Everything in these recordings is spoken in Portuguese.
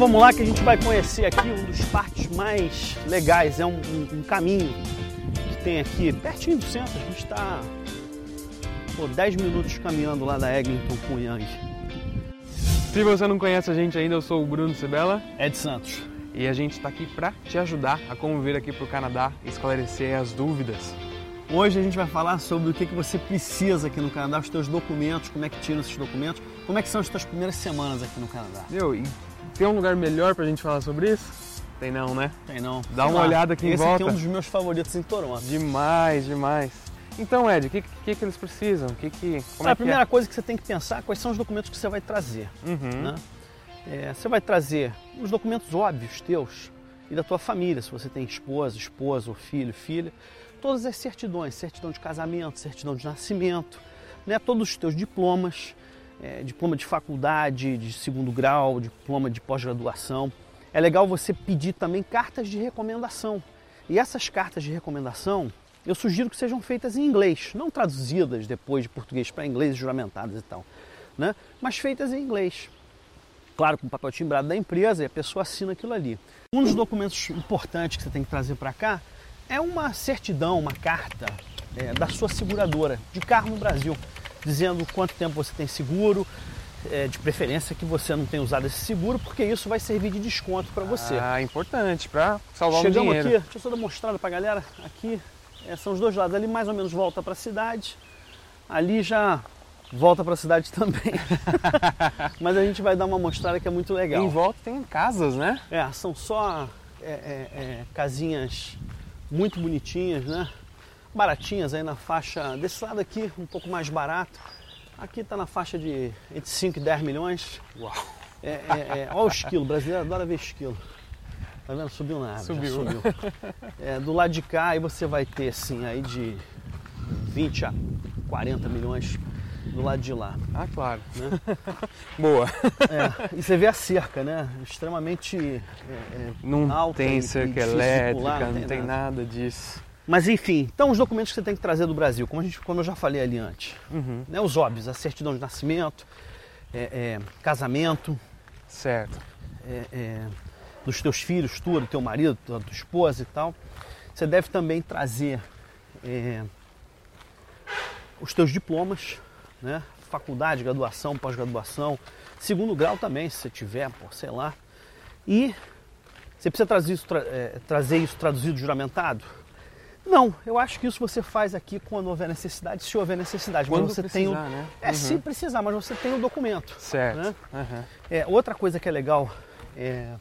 vamos lá que a gente vai conhecer aqui um dos parques mais legais. É um, um, um caminho que tem aqui pertinho do centro. A gente está 10 minutos caminhando lá da Eglinton com o Yang. Se você não conhece a gente ainda, eu sou o Bruno Sibela. Ed Santos. E a gente está aqui para te ajudar a como vir aqui para o Canadá esclarecer as dúvidas. Hoje a gente vai falar sobre o que, que você precisa aqui no Canadá, os teus documentos, como é que tira esses documentos, como é que são as tuas primeiras semanas aqui no Canadá. Meu, e tem um lugar melhor pra gente falar sobre isso? Tem não, né? Tem não. Dá Sei uma lá. olhada aqui em Esse volta. Esse aqui é um dos meus favoritos em Toronto. Demais, demais. Então, Ed, o que, que, que, eles precisam? Que que, como ah, é a primeira é? coisa que você tem que pensar quais são os documentos que você vai trazer. Uhum. Né? É, você vai trazer os documentos óbvios teus e da tua família, se você tem esposa, esposa ou filho, filha. Todas as certidões, certidão de casamento, certidão de nascimento, né? todos os teus diplomas, é, diploma de faculdade, de segundo grau, diploma de pós-graduação. É legal você pedir também cartas de recomendação. E essas cartas de recomendação, eu sugiro que sejam feitas em inglês, não traduzidas depois de português para inglês, juramentadas e tal, né? mas feitas em inglês. Claro, com o papel timbrado da empresa e a pessoa assina aquilo ali. Um dos documentos importantes que você tem que trazer para cá é uma certidão, uma carta é, da sua seguradora de carro no Brasil dizendo quanto tempo você tem seguro, é, de preferência que você não tenha usado esse seguro, porque isso vai servir de desconto para você. Ah, importante, para salvar Chegamos um dinheiro. aqui, deixa eu só dar mostrada para a galera, aqui é, são os dois lados, ali mais ou menos volta para a cidade, ali já volta para a cidade também. Mas a gente vai dar uma mostrada que é muito legal. Em volta tem casas, né? É, são só é, é, é casinhas muito bonitinhas, né? Baratinhas aí na faixa desse lado aqui, um pouco mais barato. Aqui está na faixa de entre 5 e 10 milhões. Uau! É, é, é, olha o esquilo, o brasileiro adora ver esquilo. Tá vendo? Subiu na árvore. Subiu. subiu. É, do lado de cá aí você vai ter assim, aí de 20 a 40 milhões do lado de lá. Ah, claro. Né? Boa. É, e você vê a cerca, né? Extremamente é, é não alta. Tem cerca elétrica, pular, não, tem, não tem nada. nada disso. Mas enfim, então os documentos que você tem que trazer do Brasil, como, a gente, como eu já falei ali antes. Uhum. Né, os óbvios, a certidão de nascimento, é, é, casamento. Certo. É, é dos teus filhos, tua, do teu marido, da tua esposa e tal. Você deve também trazer é, os teus diplomas, né? faculdade, graduação, pós-graduação, segundo grau também, se você tiver, pô, sei lá. E você precisa trazer isso, tra é, trazer isso traduzido, juramentado? Não, eu acho que isso você faz aqui quando houver necessidade, se houver necessidade. Quando mas você precisar, tem o... né? É, uhum. se precisar, mas você tem o documento. Certo. Né? Uhum. É, outra coisa que é legal é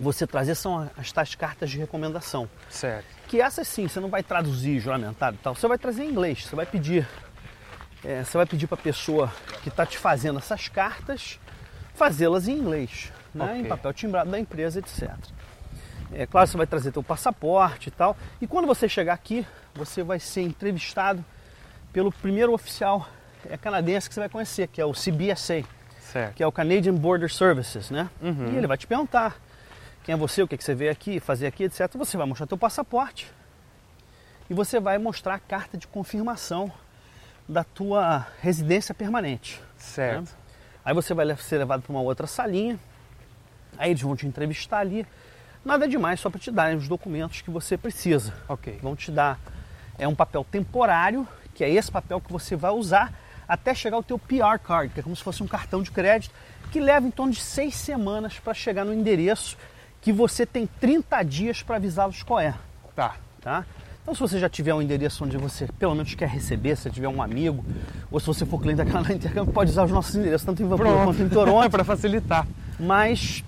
você trazer são as tais cartas de recomendação. Certo. Que essas sim, você não vai traduzir juramentado e tal, você vai trazer em inglês, você vai pedir. É, você vai pedir para a pessoa que está te fazendo essas cartas fazê-las em inglês, né? Okay. em papel timbrado da empresa, etc. É claro, você vai trazer teu passaporte e tal. E quando você chegar aqui, você vai ser entrevistado pelo primeiro oficial é, canadense que você vai conhecer, que é o CBSA, certo. que é o Canadian Border Services, né? Uhum. E ele vai te perguntar quem é você, o que, é que você veio aqui, fazer aqui, etc. Você vai mostrar teu passaporte e você vai mostrar a carta de confirmação da tua residência permanente. Certo. Né? Aí você vai ser levado para uma outra salinha, aí eles vão te entrevistar ali Nada demais, só para te darem os documentos que você precisa. Ok. Vão te dar é um papel temporário, que é esse papel que você vai usar até chegar o teu PR card, que é como se fosse um cartão de crédito, que leva em torno de seis semanas para chegar no endereço que você tem 30 dias para avisá-los qual é. Tá. Tá? Então, se você já tiver um endereço onde você pelo menos quer receber, se tiver um amigo, ou se você for cliente da Canadá Intercâmbio, pode usar os nossos endereços, tanto em Vancouver quanto em Toronto. para facilitar. Mas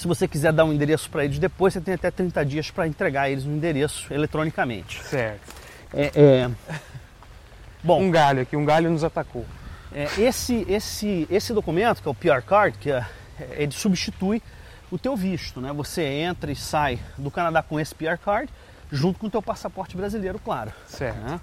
se você quiser dar um endereço para eles depois, você tem até 30 dias para entregar eles um endereço eletronicamente. Certo. É, é... Bom, um galho aqui, um galho nos atacou. É, esse, esse, esse documento, que é o PR Card, que é, ele substitui o teu visto, né? Você entra e sai do Canadá com esse PR Card, junto com o teu passaporte brasileiro, claro. Certo. Né?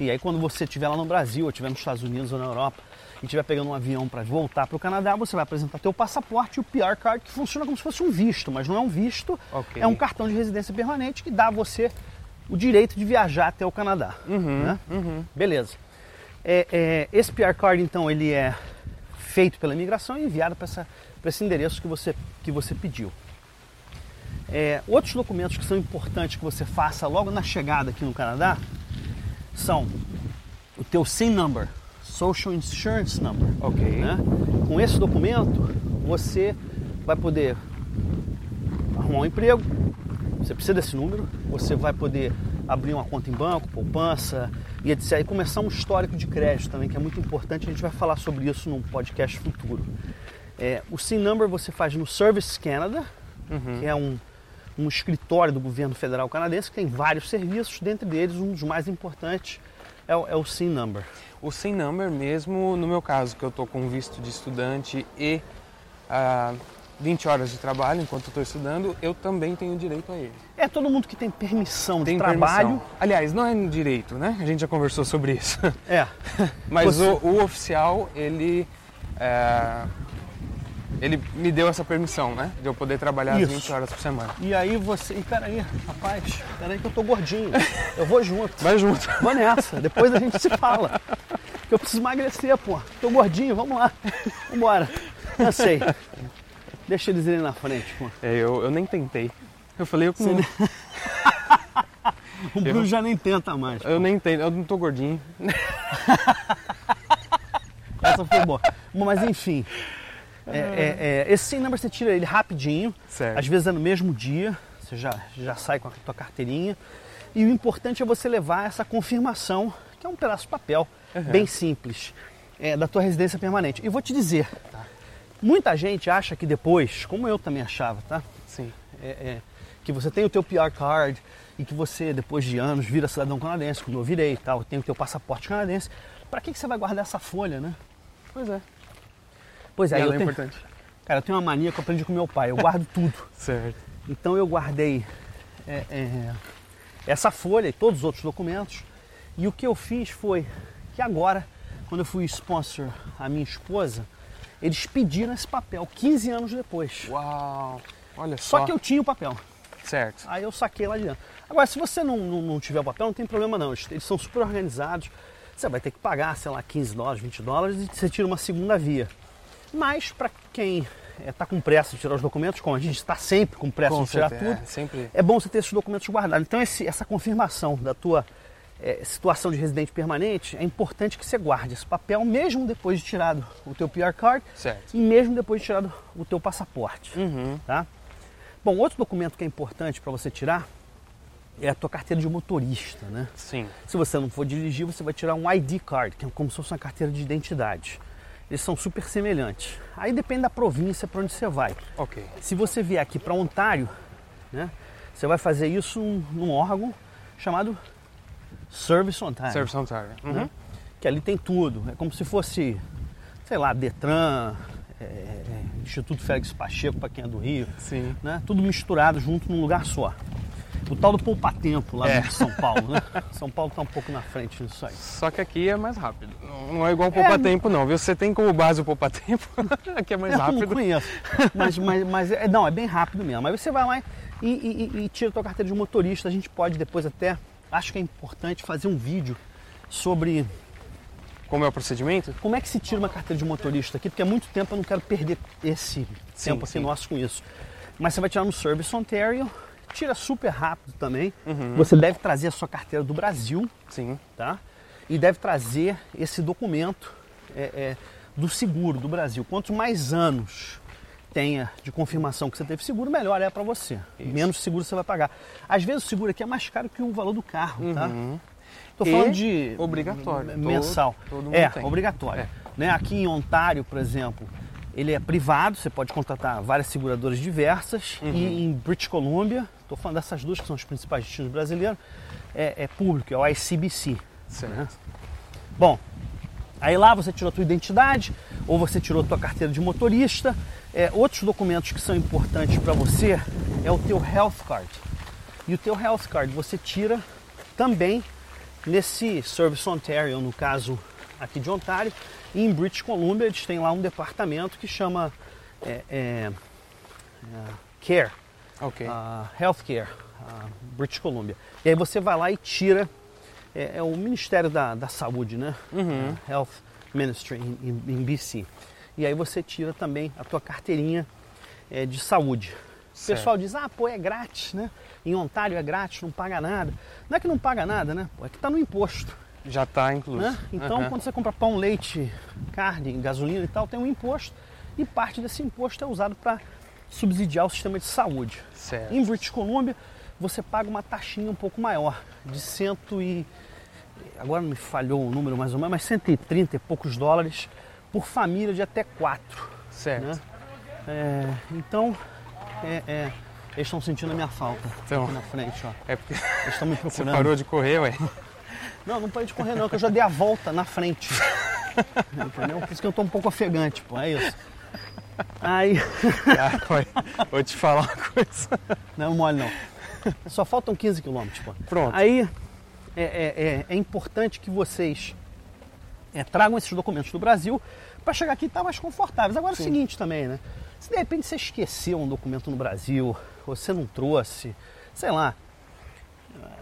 E aí quando você estiver lá no Brasil, ou estiver nos Estados Unidos ou na Europa, e estiver pegando um avião para voltar para o Canadá, você vai apresentar teu passaporte e o PR Card, que funciona como se fosse um visto, mas não é um visto, okay. é um cartão de residência permanente que dá a você o direito de viajar até o Canadá. Uhum, né? uhum. Beleza. É, é, esse PR Card, então, ele é feito pela imigração e enviado para esse endereço que você, que você pediu. É, outros documentos que são importantes que você faça logo na chegada aqui no Canadá são o teu SIN number, Social Insurance Number. Ok. Né? Com esse documento você vai poder arrumar um emprego, você precisa desse número, você vai poder abrir uma conta em banco, poupança e etc. E começar um histórico de crédito também, que é muito importante. A gente vai falar sobre isso num podcast futuro. É, o SIN Number você faz no Service Canada, uhum. que é um, um escritório do governo federal canadense que tem vários serviços, dentre eles um dos mais importantes é o, é o SIN Number. O SIN Number mesmo, no meu caso, que eu estou com visto de estudante e uh, 20 horas de trabalho enquanto estou estudando, eu também tenho direito a ele. É todo mundo que tem permissão tem de trabalho. Permissão. Aliás, não é direito, né? A gente já conversou sobre isso. É. Mas Você... o, o, oficial, ele. É, ele me deu essa permissão, né? De eu poder trabalhar Isso. 20 horas por semana. E aí você. E peraí, rapaz, peraí que eu tô gordinho. Eu vou junto. Vai junto. Vou nessa. Depois a gente se fala. Que eu preciso emagrecer, pô. Tô gordinho, vamos lá. Vambora. Eu sei. Deixa eles irem na frente, pô. É, eu, eu nem tentei. Eu falei, eu não... O Bruno eu... já nem tenta mais. Pô. Eu nem tento, eu não tô gordinho. Essa foi boa. Mas enfim, é, é, é, esse sem number você tira ele rapidinho. Certo. Às vezes é no mesmo dia, você já, já sai com a tua carteirinha. E o importante é você levar essa confirmação, que é um pedaço de papel, uhum. bem simples, é, da tua residência permanente. E vou te dizer, tá? Muita gente acha que depois, como eu também achava, tá? Sim. É, é, que você tem o teu PR card e que você, depois de anos, vira cidadão canadense, como eu virei e tal, tem o teu passaporte canadense. Para que, que você vai guardar essa folha, né? Pois é. Pois é, e eu é tenho, importante. Cara, eu tenho uma mania que eu aprendi com meu pai, eu guardo tudo. certo. Então eu guardei é, é, essa folha e todos os outros documentos. E o que eu fiz foi que agora, quando eu fui sponsor a minha esposa, eles pediram esse papel 15 anos depois. Uau! Olha só. Só que eu tinha o papel. Certo. Aí eu saquei lá de dentro. Agora, se você não, não, não tiver o papel, não tem problema não. Eles, eles, são super organizados. Você vai ter que pagar, sei lá, 15 dólares, 20 dólares e você tira uma segunda via. Mas para quem está é, com pressa de tirar os documentos, como a gente está sempre com pressa com de tirar certeza, tudo, é, sempre. é bom você ter esses documentos guardados. Então esse, essa confirmação da tua é, situação de residente permanente, é importante que você guarde esse papel mesmo depois de tirado o teu PR card certo. e mesmo depois de tirado o teu passaporte. Uhum. Tá? Bom, outro documento que é importante para você tirar é a tua carteira de motorista, né? Sim. Se você não for dirigir, você vai tirar um ID card, que é como se fosse uma carteira de identidade. Eles são super semelhantes. Aí depende da província para onde você vai. Ok. Se você vier aqui para Ontário, né, você vai fazer isso num órgão chamado Service Ontario. Service Ontario. Uhum. Né? Que ali tem tudo. É como se fosse, sei lá, Detran, é, é, Instituto Félix Pacheco, para quem é do Rio. Sim. Né? Tudo misturado junto num lugar só. O tal do poupa-tempo lá é. de São Paulo, né? São Paulo está um pouco na frente nisso aí. Só que aqui é mais rápido. Não é igual o poupa-tempo, é, não, viu? Você tem como base o poupa-tempo, aqui é mais rápido. Eu não conheço. Mas, mas, mas é, não, é bem rápido mesmo. Aí você vai lá e, e, e, e tira a tua carteira de motorista. A gente pode depois até acho que é importante fazer um vídeo sobre como é o procedimento? Como é que se tira uma carteira de motorista aqui? Porque há muito tempo eu não quero perder esse sim, tempo aqui sim. nosso com isso. Mas você vai tirar no Service Ontario, tira super rápido também. Uhum. Você deve trazer a sua carteira do Brasil. Sim. Tá? E deve trazer esse documento é, é, do seguro do Brasil. Quanto mais anos tenha de confirmação que você teve seguro, melhor é para você. Isso. Menos seguro você vai pagar. Às vezes o seguro aqui é mais caro que o valor do carro, tá? uhum. tá? Estou falando de obrigatório, mensal. Todo, todo é, tem. obrigatório. É. Né? Aqui em Ontário, por exemplo, ele é privado, você pode contratar várias seguradoras diversas. Uhum. E em British Columbia, estou falando dessas duas que são os principais destinos brasileiros, é, é público, é o ICBC. Certo. Né? Bom, aí lá você tirou a tua identidade ou você tirou a tua carteira de motorista é, outros documentos que são importantes para você é o teu health card. E o teu health card você tira também nesse Service Ontario, no caso aqui de Ontário, e em British Columbia eles têm lá um departamento que chama é, é, é Care, okay. uh, Healthcare, uh, British Columbia. E aí você vai lá e tira, é, é o Ministério da, da Saúde, né? Uhum. Health Ministry em, BC. e aí você tira também a tua carteirinha é, de saúde. O Certo. pessoal diz, ah, pô, é grátis, né? Em Ontário é grátis, não paga nada. Não é que não paga nada, né? Pô, é que tá no imposto. Já está incluso. Né? Então, Aham. quando você compra pão, leite, carne, gasolina e tal, tem um imposto e parte desse imposto é usado para subsidiar o sistema de saúde. Certo. Em British Columbia, você paga uma taxinha um pouco maior, de cento e... Agora me falhou o número mais ou menos, mas 130 e poucos dólares por família de até quatro. Certo. Né? É, então, é, é, eles estão sentindo a minha falta Então. aqui na frente. Ó. É porque Eles estão me você procurando. parou de correr, ué. Não, não parei de correr não, que eu já dei a volta na frente. Entendeu? Por isso que eu tô um pouco ofegante, pô, é isso. Aí, ué, Vou te falar uma coisa. não é mole não. Só faltam 15 quilômetros, pô. Pronto. Aí, é, é- é- é importante que vocês é, tragam esses documentos do Brasil para chegar aqui e estar mais confortáveis. Agora é o Sim. seguinte também, né? Se de repente você esqueceu um documento no Brasil, você não trouxe, sei lá,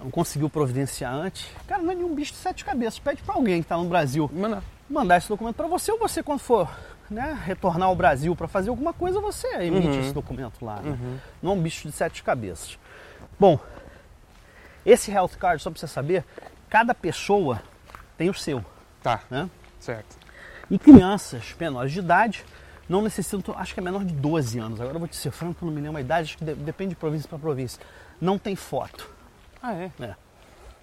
não conseguiu providenciar antes, cara, não é nenhum bicho de sete cabeças. Pede para alguém que está no Brasil Mano, mandar esse documento para você, ou você, quando for né, retornar ao Brasil para fazer alguma coisa, você emite Uhum. esse documento lá. né? Não é um bicho de sete cabeças. Bom, esse health card, só para você saber, cada pessoa tem o seu. tá. Né? Certo. E crianças menores de idade não necessitam, acho que é menor de 12 anos. Agora eu vou te ser franco, não me lembro a idade, acho que de- depende de província para província. Não tem foto. Ah, é? Né?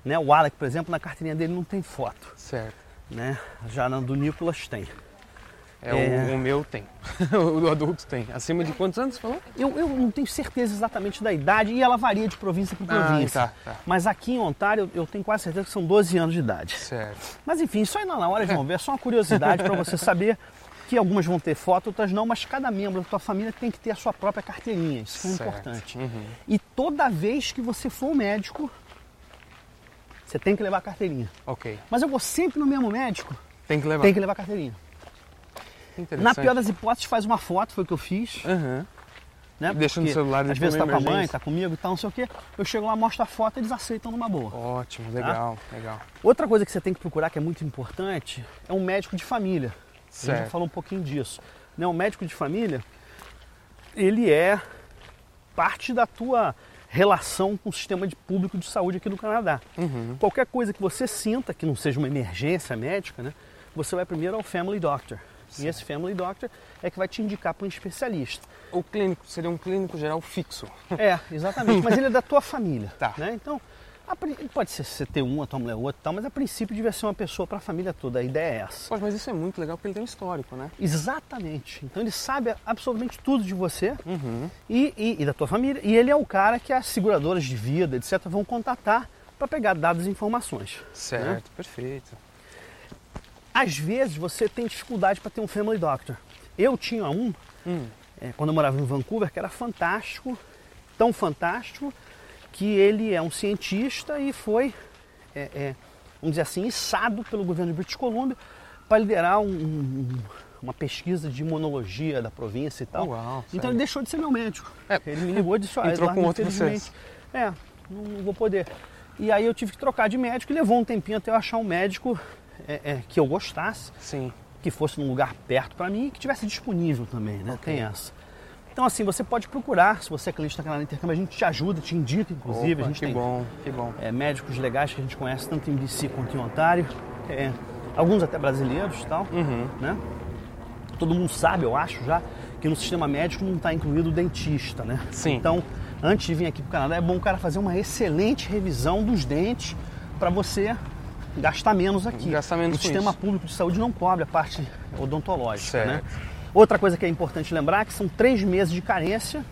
Né? O Alec, por exemplo, na carteirinha dele não tem foto. Certo. Né? Já na do Nicolas tem. É, É. O, o meu tem. o do adulto tem. Acima de quantos anos você falou? Eu, eu não tenho certeza exatamente da idade e ela varia de província para província. Ah, tá, tá. Mas aqui em Ontário eu tenho quase certeza que são 12 anos de idade. Certo. Mas enfim, isso aí não, na hora de vão ver, é só uma curiosidade para você saber que algumas vão ter foto, outras não, mas cada membro da tua família tem que ter a sua própria carteirinha. Isso é Certo. importante. Uhum. E toda vez que você for ao médico, você tem que levar a carteirinha. Ok. Mas eu vou sempre no mesmo médico, Tem que levar. tem que levar a carteirinha. Na pior das hipóteses, faz uma foto, foi o que eu fiz. Aham. Né? Deixa no celular Às vezes tá com a mãe, emergência. tá comigo e tal, não sei o quê. Eu chego lá, mostro a foto, eles aceitam numa boa. Ótimo, legal, legal. Outra coisa que você tem que procurar, que é muito importante, é um médico de família. A gente já Certo. falou um pouquinho disso. Né? Um médico de família, ele é parte da tua relação com o sistema de público de saúde aqui no Canadá. Uhum. Qualquer coisa que você sinta, que não seja uma emergência médica, né? você vai primeiro ao Family Doctor. E esse Family Doctor é que vai te indicar para um especialista. O clínico seria um clínico geral fixo. É, exatamente. Mas ele é da tua família. Tá. Né? Então, a pode ser você ter um, a tua mulher outra e tal, mas a princípio devia ser uma pessoa para a família toda. A ideia é essa. Poxa, mas isso é muito legal porque ele tem um histórico, né? Exatamente. Então ele sabe absolutamente tudo de você Uhum. e, e- e da tua família. E ele é o cara que as seguradoras de vida, etc., vão contatar para pegar dados e informações. Certo, perfeito. Às vezes você tem dificuldade para ter um family doctor. Eu tinha um Hum. é, quando eu morava em Vancouver, que era fantástico, tão fantástico, que ele é um cientista e foi, é, é, vamos dizer assim, içado pelo governo de British Columbia para liderar um- um- uma pesquisa de imunologia da província e tal. Uau, então sério? ele deixou de ser meu médico. É. Ele me ligou e disse, olha, Entrou com outro infelizmente, É, não, não vou poder. E aí eu tive que trocar de médico e levou um tempinho até eu achar um médico é, é, que eu gostasse Sim. que fosse num lugar perto para mim e que tivesse disponível também, né? Ok. Tem essa. Então assim, você pode procurar, se você é cliente da Canal Intercâmbio, a gente te ajuda, te indica, inclusive. Opa, a gente que tem bom, que bom. é, médicos legais que a gente conhece tanto em BC quanto em Ontário. É, alguns até brasileiros e tal. Uhum. Né? Todo mundo sabe, eu acho já, que no sistema médico não está incluído o dentista, né? Sim. Então, antes de vir aqui para o Canadá, é bom o cara fazer uma excelente revisão dos dentes para você gastar menos aqui. Gastar menos o sistema isso. público de saúde não cobre a parte odontológica, Certo. né? Outra coisa que é importante lembrar é que são três meses de carência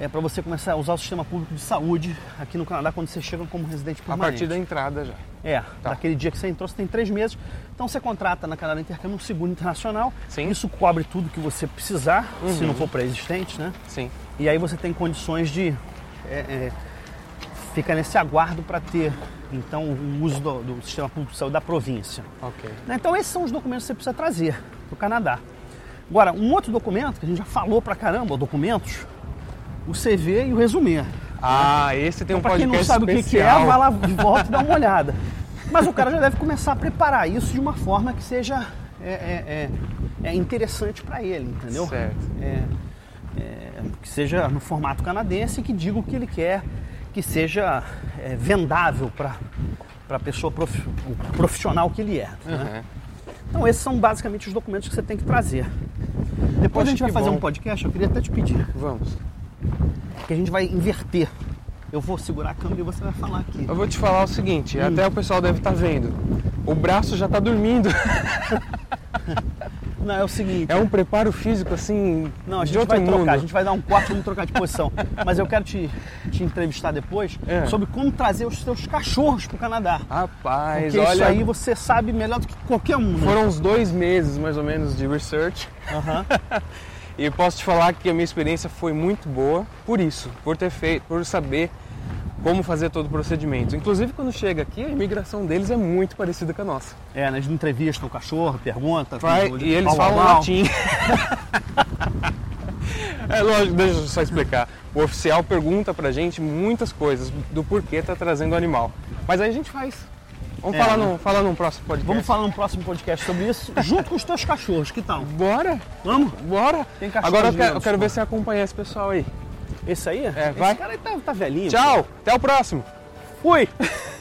é, para você começar a usar o sistema público de saúde aqui no Canadá quando você chega como residente A permanente. partir da entrada já. É, Tá. daquele dia que você entrou, você tem três meses. Então você contrata na Canadá Intercâmbio um seguro internacional. Sim. Uhum. Isso cobre tudo que você precisar, se não for pré-existente, né? Sim. E aí você tem condições de. É, é, fica nesse aguardo para ter, então, o uso do, do sistema público de saúde da província. Ok. Né? Então esses são os documentos que você precisa trazer para o Canadá. Agora, um outro documento, que a gente já falou pra caramba, documentos, o CV e o resumê. Ah, esse tem um Então, para quem podcast não sabe o que é, especial. vai lá de volta e dá uma olhada. Mas o cara já deve começar a preparar isso de uma forma que seja é, é, é, é interessante para ele, entendeu? Certo. É, é, que seja no formato canadense e que diga o que ele quer, que seja é, vendável para a pessoa o profissional que ele é. né? Uhum. Então esses são basicamente os documentos que você tem que trazer. Depois Poxa, a gente vai fazer bom. um podcast, eu queria até te pedir, Vamos. que a gente vai inverter. Eu vou segurar a câmera e você vai falar aqui. Eu vou te falar o seguinte, Hum. até o pessoal deve estar vendo. O braço já tá dormindo. Não, é o seguinte. É um preparo físico assim Não, a gente outro vai mundo. trocar, a gente vai dar um corte, vamos trocar de posição. Mas eu quero te, te entrevistar depois É. sobre como trazer os seus cachorros para o Canadá. Rapaz, Porque olha, isso aí você sabe melhor do que qualquer um. Né? foram uns dois meses mais ou menos de research. E posso te falar que a minha experiência foi muito boa por isso, por ter feito, por saber como fazer todo o procedimento. Inclusive quando chega aqui, a imigração deles é muito parecida com a nossa. É, nas entrevistas o cachorro, pergunta. E eles pau, falam pau. latim. é lógico, deixa eu só explicar. O oficial pergunta pra gente muitas coisas do porquê tá trazendo o animal. Mas aí a gente faz. Vamos É, falar, né? num, falar num próximo podcast. Vamos falar no próximo podcast sobre isso, junto com os teus cachorros, que tal? Bora, Vamos? bora. Tem cachorros Agora eu quero, eu quero ver se acompanha esse pessoal aí. Esse aí? É, Esse vai. cara aí tá, tá velhinho. Tchau, até o próximo. Fui!